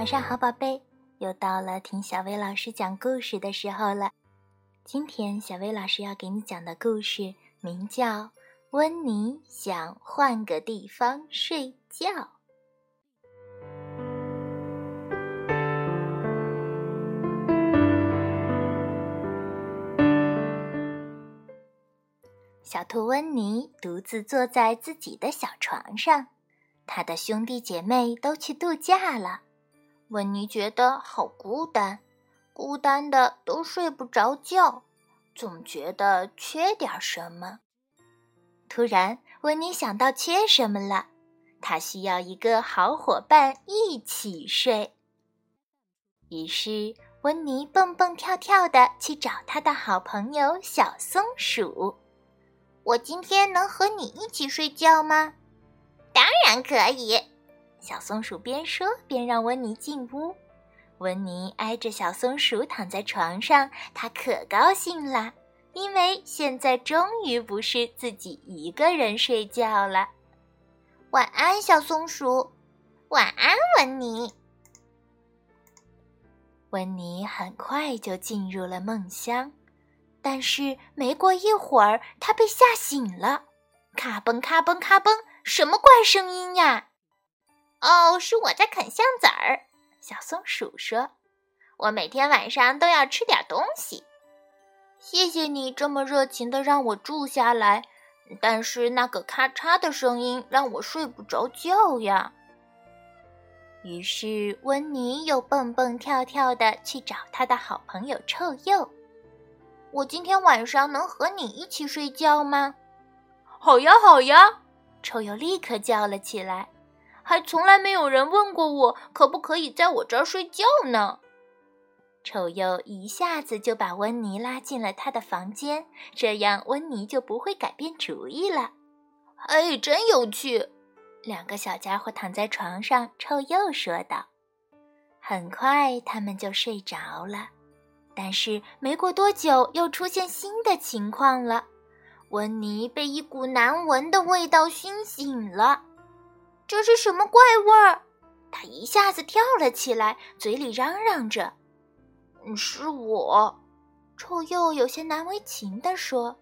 晚上好，宝贝，又到了听小薇老师讲故事的时候了。今天小薇老师要给你讲的故事名叫《温妮想换个地方睡觉》。小兔温妮独自坐在自己的小床上，他的兄弟姐妹都去度假了。温妮觉得好孤单，孤单的都睡不着觉，总觉得缺点什么。突然，温妮想到缺什么了，她需要一个好伙伴一起睡。于是，温妮蹦蹦跳跳的去找他的好朋友小松鼠：“我今天能和你一起睡觉吗？”“当然可以。”小松鼠边说边让温妮进屋，温妮挨着小松鼠躺在床上，她可高兴了，因为现在终于不是自己一个人睡觉了。晚安，小松鼠。晚安，温妮。温妮很快就进入了梦乡，但是没过一会儿，她被吓醒了。咔嘣咔嘣咔嘣，什么怪声音呀？哦，是我在啃橡子儿。小松鼠说：“我每天晚上都要吃点东西。”谢谢你这么热情的让我住下来，但是那个咔嚓的声音让我睡不着觉呀。于是温妮又蹦蹦跳跳的去找他的好朋友臭鼬。我今天晚上能和你一起睡觉吗？好呀，好呀！臭鼬立刻叫了起来。还从来没有人问过我可不可以在我这儿睡觉呢。臭鼬一下子就把温妮拉进了他的房间，这样温妮就不会改变主意了。哎，真有趣！两个小家伙躺在床上，臭鼬说道。很快他们就睡着了，但是没过多久又出现新的情况了。温妮被一股难闻的味道熏醒了。这是什么怪味儿？他一下子跳了起来，嘴里嚷嚷着：“是我。”臭鼬有些难为情地说：“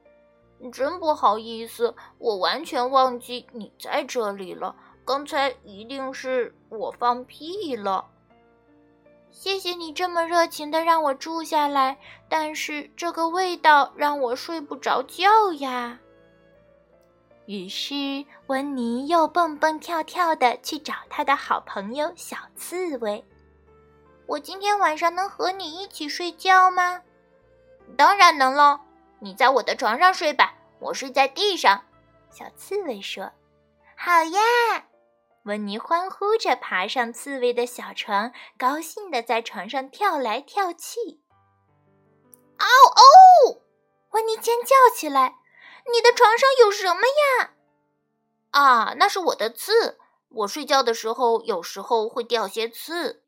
真不好意思，我完全忘记你在这里了。刚才一定是我放屁了。谢谢你这么热情的让我住下来，但是这个味道让我睡不着觉呀。”于是，温妮又蹦蹦跳跳的去找他的好朋友小刺猬。我今天晚上能和你一起睡觉吗？当然能喽！你在我的床上睡吧，我睡在地上。小刺猬说：“好呀！”温妮欢呼着爬上刺猬的小床，高兴的在床上跳来跳去。嗷哦！温妮尖叫起来。你的床上有什么呀？啊，那是我的刺。我睡觉的时候有时候会掉些刺。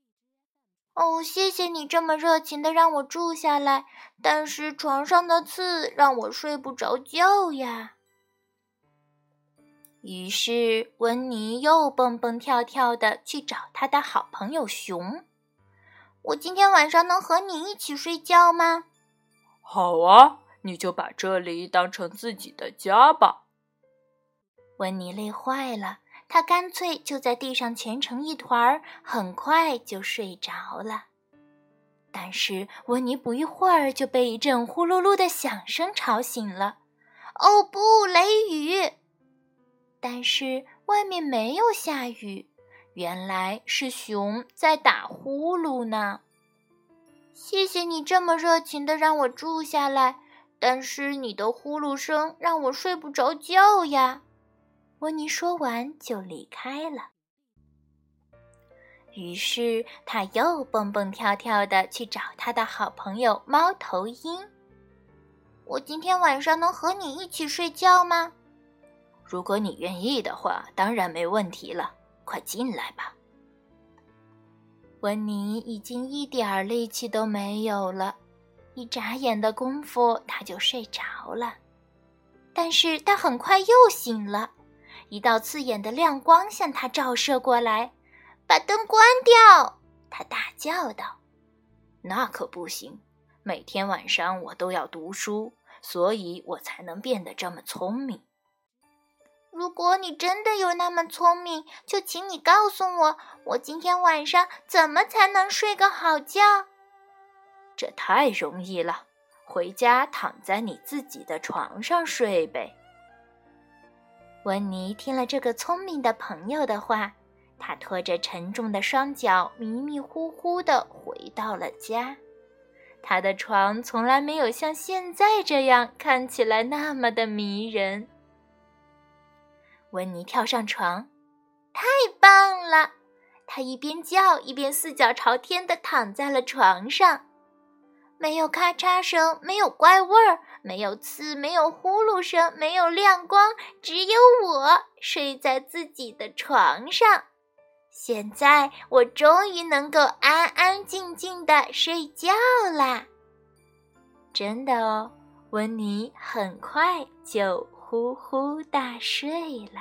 哦，谢谢你这么热情的让我住下来，但是床上的刺让我睡不着觉呀。于是温妮又蹦蹦跳跳的去找他的好朋友熊。我今天晚上能和你一起睡觉吗？好啊。你就把这里当成自己的家吧。温妮累坏了，他干脆就在地上蜷成一团儿，很快就睡着了。但是温妮不一会儿就被一阵呼噜噜的响声吵醒了。哦不，雷雨！但是外面没有下雨，原来是熊在打呼噜呢。谢谢你这么热情的让我住下来。但是你的呼噜声让我睡不着觉呀，温妮说完就离开了。于是他又蹦蹦跳跳的去找他的好朋友猫头鹰。我今天晚上能和你一起睡觉吗？如果你愿意的话，当然没问题了。快进来吧。温妮已经一点力气都没有了。一眨眼的功夫，他就睡着了。但是他很快又醒了，一道刺眼的亮光向他照射过来。把灯关掉！他大叫道：“那可不行！每天晚上我都要读书，所以我才能变得这么聪明。”如果你真的有那么聪明，就请你告诉我，我今天晚上怎么才能睡个好觉？这太容易了，回家躺在你自己的床上睡呗。温妮听了这个聪明的朋友的话，他拖着沉重的双脚，迷迷糊糊地回到了家。他的床从来没有像现在这样看起来那么的迷人。温妮跳上床，太棒了！他一边叫一边四脚朝天地躺在了床上，没有咔嚓声，没有怪味儿，没有刺，没有呼噜声，没有亮光，只有我睡在自己的床上。现在我终于能够安安静静的睡觉啦！真的哦，温妮很快就。呼呼大睡了。